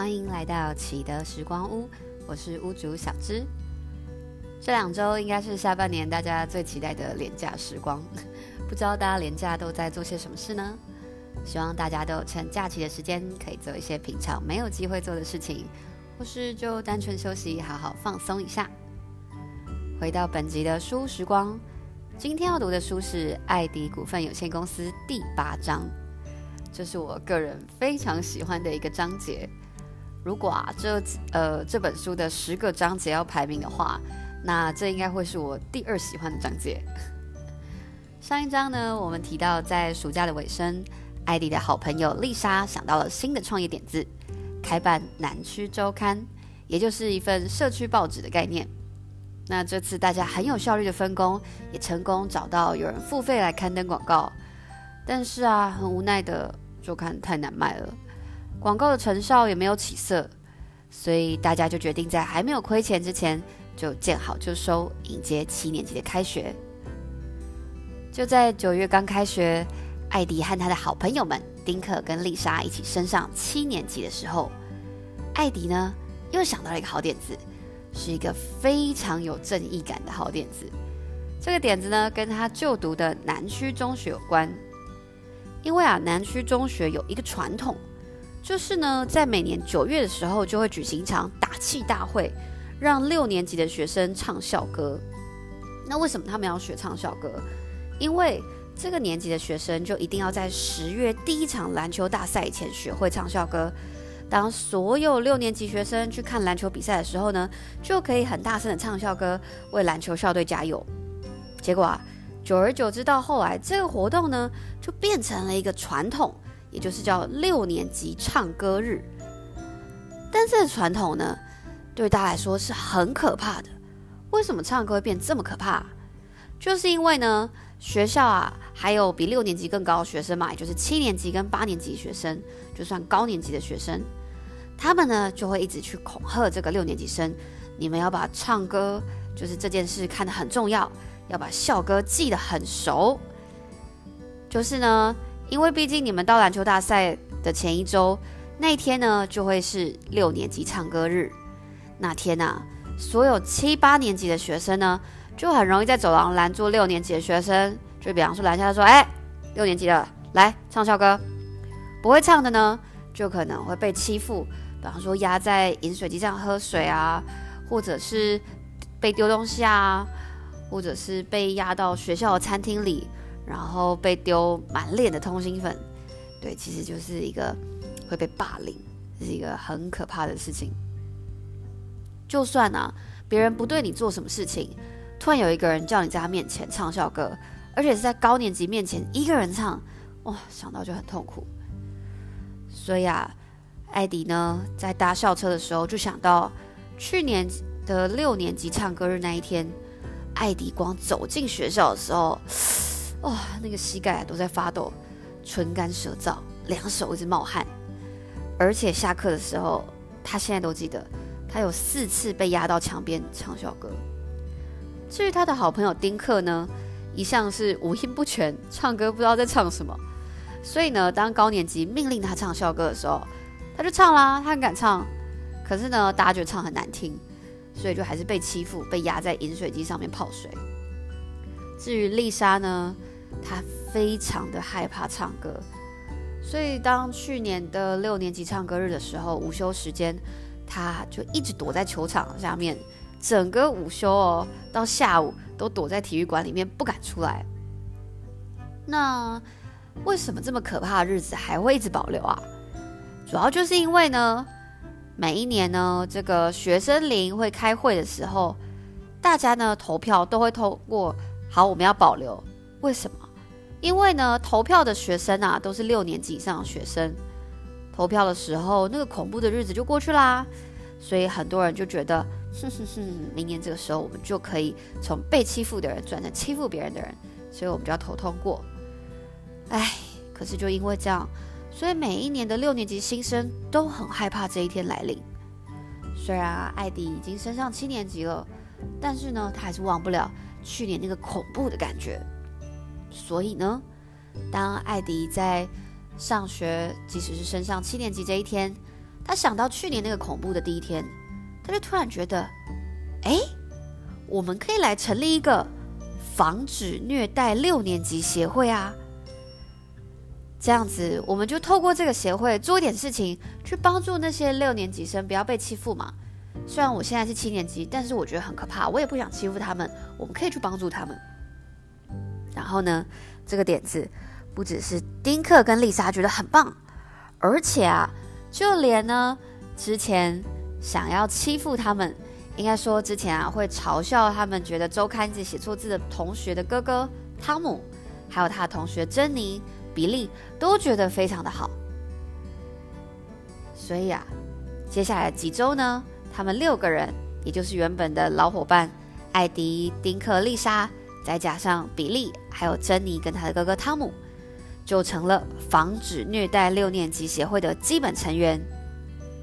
欢迎来到启德时光屋，我是屋主小芝。这两周应该是下半年大家最期待的廉价时光，不知道大家廉价都在做些什么事呢？希望大家都有趁假期的时间，可以做一些平常没有机会做的事情，或是就单纯休息，好好放松一下。回到本集的书时光，今天要读的书是爱迪股份有限公司第八章，这是我个人非常喜欢的一个章节。如果啊，这呃这本书的十个章节要排名的话，那这应该会是我第二喜欢的章节。上一章呢，我们提到在暑假的尾声，艾迪的好朋友丽莎想到了新的创业点子，开办南区周刊，也就是一份社区报纸的概念。那这次大家很有效率的分工，也成功找到有人付费来刊登广告，但是啊，很无奈的周刊太难卖了。广告的成效也没有起色，所以大家就决定在还没有亏钱之前就见好就收，迎接七年级的开学。就在九月刚开学，艾迪和他的好朋友们丁克跟丽莎一起升上七年级的时候，艾迪呢又想到了一个好点子，是一个非常有正义感的好点子。这个点子呢跟他就读的南区中学有关，因为啊南区中学有一个传统。就是呢，在每年九月的时候，就会举行一场打气大会，让六年级的学生唱校歌。那为什么他们要学唱校歌？因为这个年级的学生就一定要在十月第一场篮球大赛以前学会唱校歌。当所有六年级学生去看篮球比赛的时候呢，就可以很大声的唱校歌，为篮球校队加油。结果啊，久而久之，到后来这个活动呢，就变成了一个传统。也就是叫六年级唱歌日，但这个传统呢，对大家来说是很可怕的。为什么唱歌会变这么可怕？就是因为呢，学校啊，还有比六年级更高的学生嘛，也就是七年级跟八年级学生，就算高年级的学生，他们呢就会一直去恐吓这个六年级生：你们要把唱歌就是这件事看得很重要，要把校歌记得很熟。就是呢。因为毕竟你们到篮球大赛的前一周，那天呢就会是六年级唱歌日。那天呐、啊，所有七八年级的学生呢，就很容易在走廊拦住六年级的学生，就比方说拦下来说：“哎，六年级的，来唱校歌。”不会唱的呢，就可能会被欺负，比方说压在饮水机上喝水啊，或者是被丢东西啊，或者是被压到学校的餐厅里。然后被丢满脸的通心粉，对，其实就是一个会被霸凌，这是一个很可怕的事情。就算啊，别人不对你做什么事情，突然有一个人叫你在他面前唱校歌，而且是在高年级面前一个人唱，哇，想到就很痛苦。所以啊，艾迪呢，在搭校车的时候就想到去年的六年级唱歌日那一天，艾迪光走进学校的时候。哇、那个膝盖都在发抖，唇干舌燥，两手一直冒汗，而且下课的时候，他现在都记得，他有四次被压到墙边唱校歌。至于他的好朋友丁克呢，一向是五音不全，唱歌不知道在唱什么，所以呢，当高年级命令他唱校歌的时候，他就唱啦，他很敢唱。可是呢，大家觉得唱很难听，所以就还是被欺负，被压在饮水机上面泡水。至于丽莎呢，他非常的害怕唱歌，所以当去年的六年级唱歌日的时候，午休时间，他就一直躲在球场下面，整个午休哦，到下午都躲在体育馆里面不敢出来。那为什么这么可怕的日子还会一直保留啊？主要就是因为呢，每一年呢，这个学生联会开会的时候，大家呢投票都会透过。好，我们要保留。为什么？因为呢，投票的学生啊，都是六年级以上的学生。投票的时候，那个恐怖的日子就过去啦。所以很多人就觉得，哼哼哼，明年这个时候，我们就可以从被欺负的人转成欺负别人的人。所以我们就要投通过。哎，可是就因为这样，所以每一年的六年级新生都很害怕这一天来临。虽然啊，艾迪已经升上七年级了，但是呢，他还是忘不了。去年那个恐怖的感觉，所以呢，当艾迪在上学，即使是升上七年级这一天，他想到去年那个恐怖的第一天，他就突然觉得，哎，我们可以来成立一个防止虐待六年级协会啊。这样子，我们就透过这个协会做一点事情，去帮助那些六年级生不要被欺负嘛。虽然我现在是七年级，但是我觉得很可怕，我也不想欺负他们。我们可以去帮助他们。然后呢，这个点子不只是丁克跟丽莎觉得很棒，而且啊，就连呢之前想要欺负他们，应该说之前啊会嘲笑他们觉得周刊志写错字的同学的哥哥汤姆，还有他的同学珍妮。比利都觉得非常的好，所以啊，接下来几周呢，他们六个人，也就是原本的老伙伴艾迪、丁克、丽莎，再加上比利，还有珍妮跟他的哥哥汤姆，就成了防止虐待六年级协会的基本成员。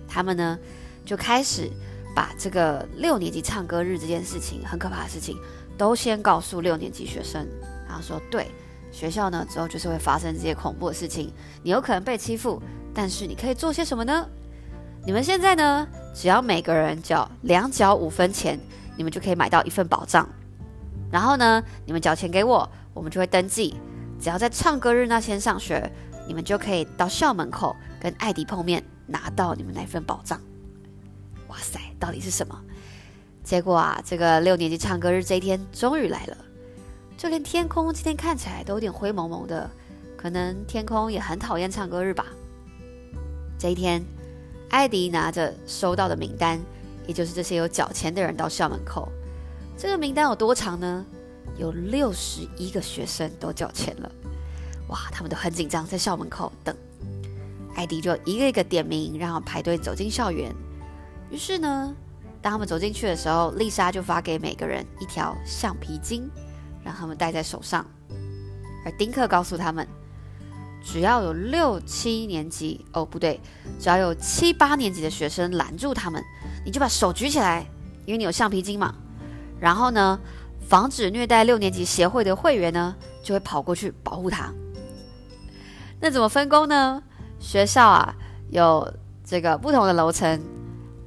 他们呢，就开始把这个六年级唱歌日这件事情，很可怕的事情，都先告诉六年级学生，然后说对。学校呢，之后就是会发生这些恐怖的事情，你有可能被欺负，但是你可以做些什么呢？你们现在呢，只要每个人缴两角五分钱，你们就可以买到一份保障。然后呢，你们缴钱给我，我们就会登记。只要在唱歌日那天上学，你们就可以到校门口跟艾迪碰面，拿到你们那份保障。哇塞，到底是什么？结果啊，这个六年级唱歌日这一天终于来了。就连天空今天看起来都有点灰蒙蒙的，可能天空也很讨厌唱歌日吧。这一天，艾迪拿着收到的名单，也就是这些有缴钱的人到校门口。这个名单有多长呢？有六十一个学生都缴钱了。哇，他们都很紧张，在校门口等。艾迪就一个一个点名，让他们排队走进校园。于是呢，当他们走进去的时候，丽莎就发给每个人一条橡皮筋。让他们戴在手上，而丁克告诉他们，只要有六七年级哦，不对，只要有七八年级的学生拦住他们，你就把手举起来，因为你有橡皮筋嘛。然后呢，防止虐待六年级协会的会员呢，就会跑过去保护他。那怎么分工呢？学校啊，有这个不同的楼层，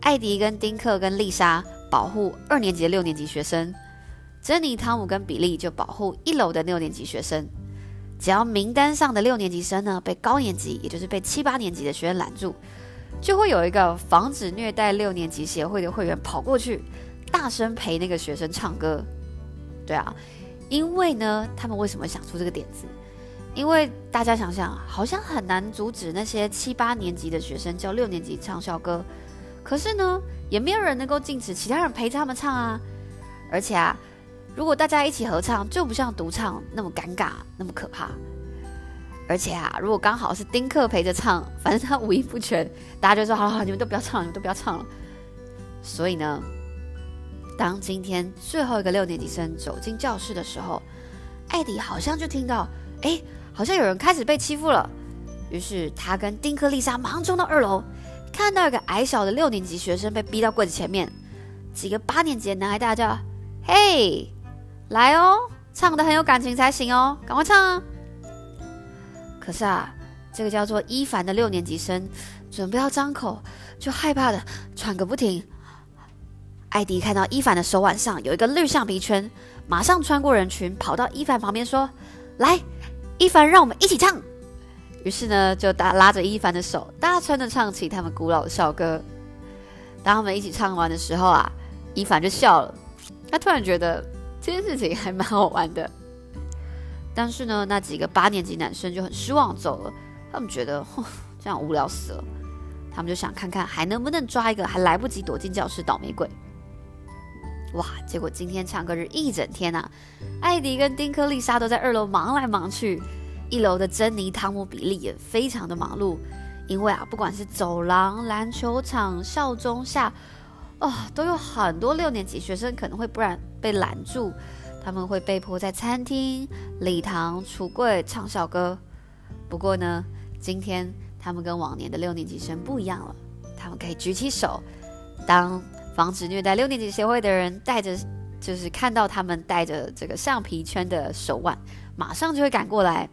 艾迪跟丁克跟丽莎保护二年级的六年级学生。珍妮、汤姆跟比利就保护一楼的六年级学生。只要名单上的六年级生呢被高年级，也就是被七八年级的学生拦住，就会有一个防止虐待六年级协会的会员跑过去，大声陪那个学生唱歌。对啊，因为呢，他们为什么想出这个点子？因为大家想想，好像很难阻止那些七八年级的学生叫六年级唱校歌，可是呢，也没有人能够禁止其他人陪着他们唱啊，而且啊。如果大家一起合唱，就不像独唱那么尴尬，那么可怕。而且啊，如果刚好是丁克陪着唱，反正他五音不全，大家就说：“好好，你们都不要唱了，你们都不要唱了。”所以呢，当今天最后一个六年级生走进教室的时候，艾迪好像就听到，哎，好像有人开始被欺负了。于是他跟丁克、丽莎忙冲到二楼，看到一个矮小的六年级学生被逼到柜子前面，几个八年级的男孩大叫：“嘿！”来哦，唱得很有感情才行哦，赶快唱啊！可是啊，这个叫做伊凡的六年级生准备要张口，就害怕的喘个不停。艾迪看到伊凡的手腕上有一个绿橡皮圈，马上穿过人群，跑到伊凡旁边说：“来，伊凡，让我们一起唱。”于是呢，就大拉着伊凡的手，大声的唱起他们古老的校歌。当他们一起唱完的时候啊，伊凡就笑了，他突然觉得。这件事情还蛮好玩的，但是呢，那几个八年级男生就很失望走了。他们觉得，哼，这样无聊死了。他们就想看看还能不能抓一个还来不及躲进教室倒霉鬼。哇！结果今天唱歌日一整天啊，艾迪跟丁克、丽莎都在二楼忙来忙去，一楼的珍妮、汤姆、比利也非常的忙碌，因为啊，不管是走廊、篮球场、校中下。哦，都有很多六年级学生可能会不然被拦住，他们会被迫在餐厅、礼堂、橱柜唱校歌。不过呢，今天他们跟往年的六年级生不一样了，他们可以举起手，当防止虐待六年级协会的人带着，就是看到他们带着这个橡皮圈的手腕，马上就会赶过来。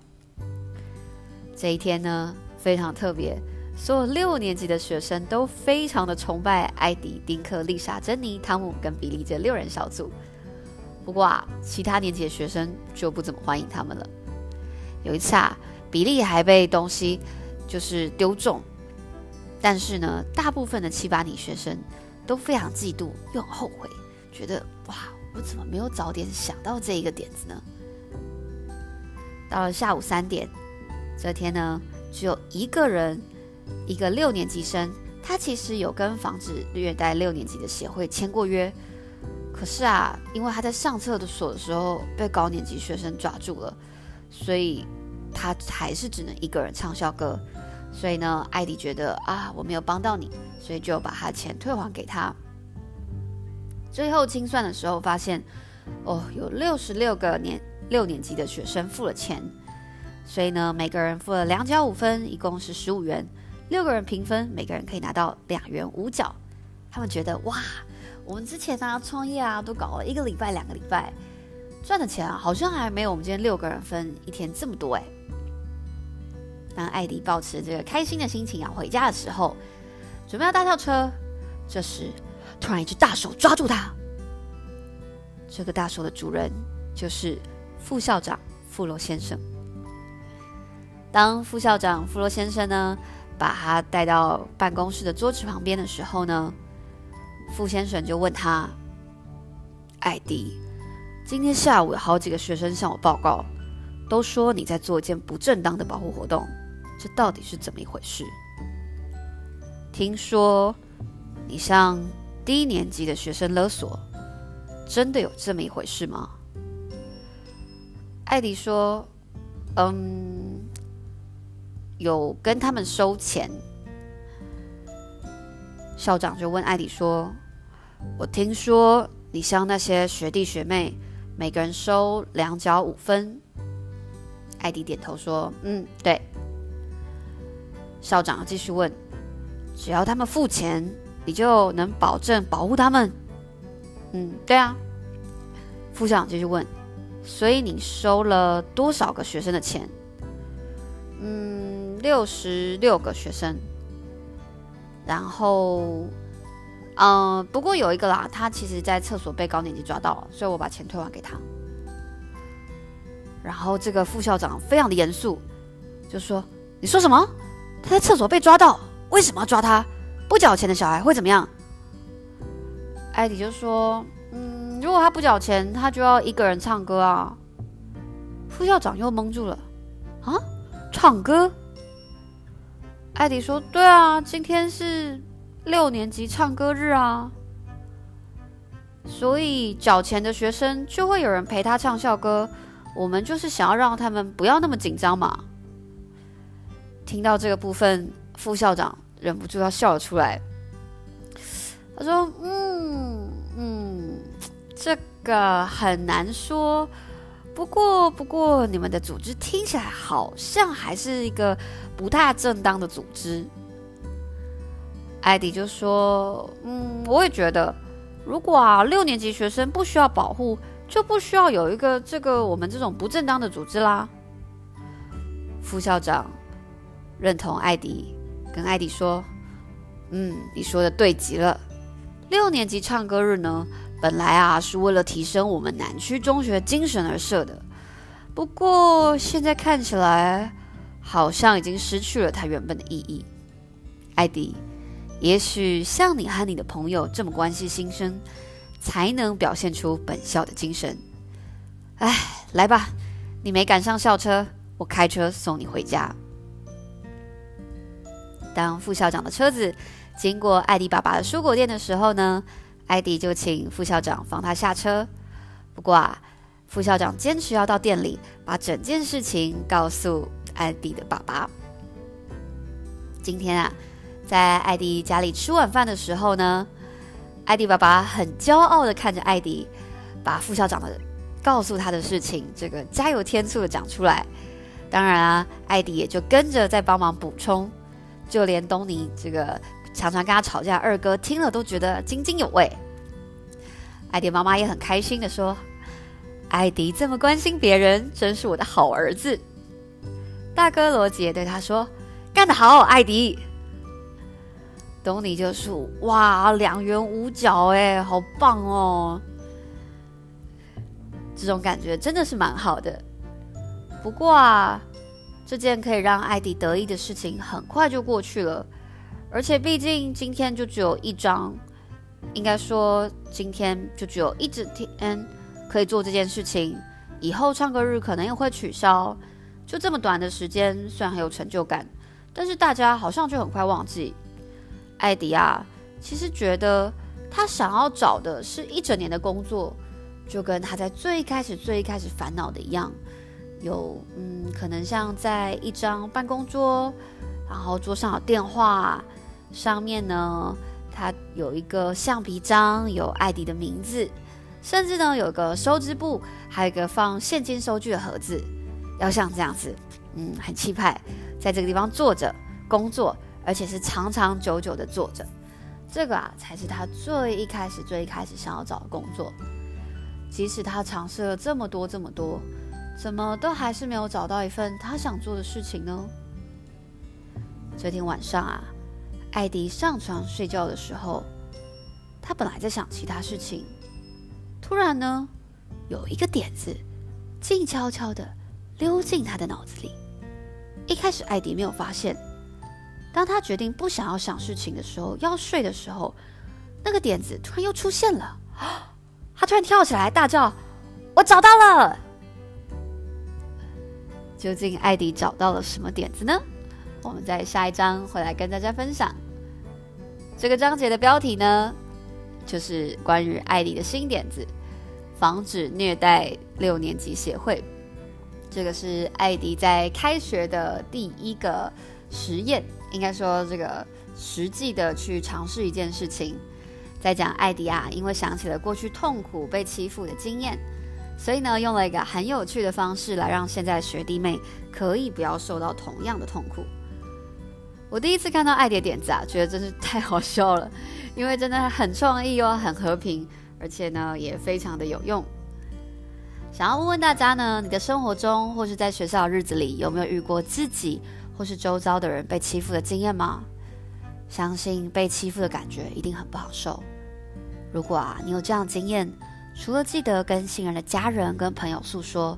这一天呢，非常特别，所有六年级的学生都非常的崇拜艾迪、丁克、丽莎、珍妮、汤姆跟比利这六人小组。不过啊，其他年级的学生就不怎么欢迎他们了。有一次啊，比利还被东西就是丢中，但是呢，大部分的七八年学生都非常嫉妒又很后悔，觉得哇，我怎么没有早点想到这一个点子呢？到了下午三点，这天呢，只有一个人，一个六年级生，他其实有跟防止虐待六年级的协会签过约。可是啊，因为他在上厕所的时候被高年级学生抓住了，所以他还是只能一个人唱校歌。所以呢，艾迪觉得啊，我没有帮到你，所以就把他钱退还给他。最后清算的时候发现，哦，有六十六个年六年级的学生付了钱，所以呢，每个人付了两角五分，一共是十五元。六个人平分，每个人可以拿到两元五角。他们觉得哇。我们之前啊，创业啊，都搞了一个礼拜、两个礼拜，赚的钱啊，好像还没有我们今天六个人分一天这么多哎。当艾迪抱持这个开心的心情要回家的时候，准备要搭校车，这时突然一只大手抓住他。这个大手的主人就是副校长富罗先生。当副校长富罗先生呢，把他带到办公室的桌子旁边的时候呢，傅先生就问他：“艾迪，今天下午有好几个学生向我报告，都说你在做一件不正当的保护活动，这到底是怎么一回事？听说你向低年级的学生勒索，真的有这么一回事吗？”艾迪说：“嗯，有跟他们收钱。”校长就问艾迪说：“我听说你向那些学弟学妹每个人收两角五分。”艾迪点头说：“嗯，对。”校长继续问：“只要他们付钱，你就能保证保护他们？”“嗯，对啊。”副校长继续问：“所以你收了多少个学生的钱？”“嗯，六十六个学生。”然后，嗯、不过有一个啦，他其实在厕所被高年级抓到了，所以我把钱退还给他。然后这个副校长非常的严肃，就说：“你说什么？他在厕所被抓到，为什么要抓他？不缴钱的小孩会怎么样？”艾迪就说：“嗯，如果他不缴钱，他就要一个人唱歌啊。”副校长又蒙住了，啊，唱歌？艾迪说：“对啊，今天是六年级唱歌日啊，所以缴钱的学生就会有人陪他唱校歌。我们就是想要让他们不要那么紧张嘛。”听到这个部分，副校长忍不住要笑了出来。他说：“嗯嗯，这个很难说。不过不过，你们的组织听起来好像还是一个。”不太正当的组织，艾迪就说：“嗯，我也觉得，如果啊六年级学生不需要保护，就不需要有一个这个我们这种不正当的组织啦。”副校长认同艾迪，跟艾迪说：“嗯，你说的对极了。六年级唱歌日呢，本来啊是为了提升我们南区中学精神而设的，不过现在看起来。”好像已经失去了它原本的意义。艾迪，也许像你和你的朋友这么关系新生，才能表现出本校的精神。哎，来吧，你没赶上校车，我开车送你回家。当副校长的车子经过艾迪爸爸的蔬果店的时候呢，艾迪就请副校长放他下车。不过啊，副校长坚持要到店里把整件事情告诉。艾迪的爸爸，今天啊，在艾迪家里吃晚饭的时候呢，艾迪爸爸很骄傲的看着艾迪，把副校长的告诉他的事情，这个加油添醋的讲出来。当然啊，艾迪也就跟着在帮忙补充，就连东尼这个常常跟他吵架二哥听了都觉得津津有味。艾迪妈妈也很开心的说：“艾迪这么关心别人，真是我的好儿子。”大哥罗杰对他说：“干得好，艾迪。”东尼就说：“哇，两元五角，哎，好棒哦！这种感觉真的是蛮好的。不过啊，这件可以让艾迪得意的事情很快就过去了，而且毕竟今天就只有一张，应该说今天就只有一整天可以做这件事情。以后唱歌日可能也会取消。就这么短的时间，虽然很有成就感，但是大家好像就很快忘记。”艾迪啊，其实觉得他想要找的是一整年的工作，就跟他在最开始、最开始烦恼的一样，有嗯，可能像在一张办公桌，然后桌上有电话，上面呢，他有一个橡皮章，有艾迪的名字，甚至呢有个收支簿，还有一个放现金收据的盒子，要像这样子，嗯，很气派，在这个地方坐着工作。而且是长长久久的坐着，这个啊才是他最一开始、最一开始想要找的工作。即使他尝试了这么多、这么多，怎么都还是没有找到一份他想做的事情呢？这天晚上啊，艾迪上床睡觉的时候，他本来在想其他事情，突然呢，有一个点子静悄悄地溜进他的脑子里。一开始，艾迪没有发现。当他决定不想要想事情的时候，要睡的时候，那个点子突然又出现了。他突然跳起来，大叫：“我找到了！”究竟艾迪找到了什么点子呢？我们在下一章会来跟大家分享。这个章节的标题呢，就是关于艾迪的新点子——防止虐待六年级协会。这个是艾迪在开学的第一个实验。应该说，这个实际的去尝试一件事情，在讲艾迪啊，因为想起了过去痛苦被欺负的经验，所以呢，用了一个很有趣的方式来让现在学弟妹可以不要受到同样的痛苦。我第一次看到艾迪的点子啊，觉得真是太好笑了，因为真的很创意哦，很和平，而且呢也非常的有用。想要问问大家呢，你的生活中或是在学校的日子里，有没有遇过自己？或是周遭的人被欺负的经验吗？相信被欺负的感觉一定很不好受。如果啊，你有这样经验，除了记得跟信任的家人跟朋友诉说，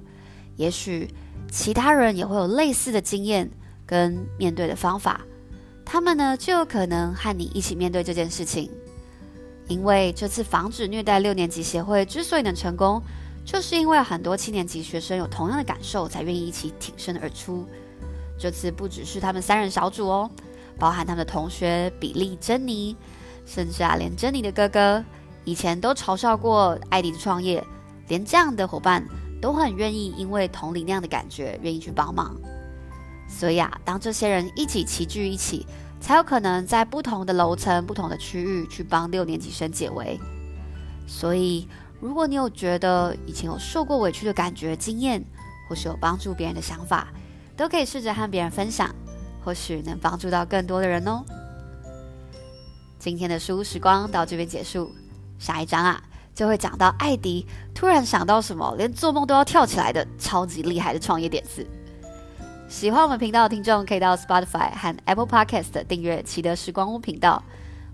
也许其他人也会有类似的经验跟面对的方法，他们呢就有可能和你一起面对这件事情。因为这次防止虐待六年级协会之所以能成功，就是因为很多七年级学生有同样的感受，才愿意一起挺身而出。这次不只是他们三人小组哦，包含他们的同学比利、珍妮，甚至啊，连珍妮的哥哥以前都嘲笑过艾迪的创业，连这样的伙伴都很愿意，因为同理那样的感觉，愿意去帮忙。所以啊，当这些人一起齐聚一起，才有可能在不同的楼层、不同的区域去帮六年级生解围。所以，如果你有觉得以前有受过委屈的感觉、经验，或是有帮助别人的想法，都可以试着和别人分享，或许能帮助到更多的人哦。今天的书时光到这边结束，下一章啊就会讲到艾迪突然想到什么，连做梦都要跳起来的超级厉害的创业点子。喜欢我们频道的听众可以到 Spotify 和 Apple Podcast 订阅奇德时光屋频道，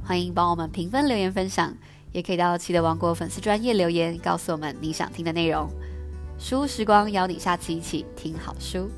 欢迎帮我们评分、留言、分享，也可以到奇德王国粉丝专页留言，告诉我们你想听的内容。书时光邀你下次一起听好书。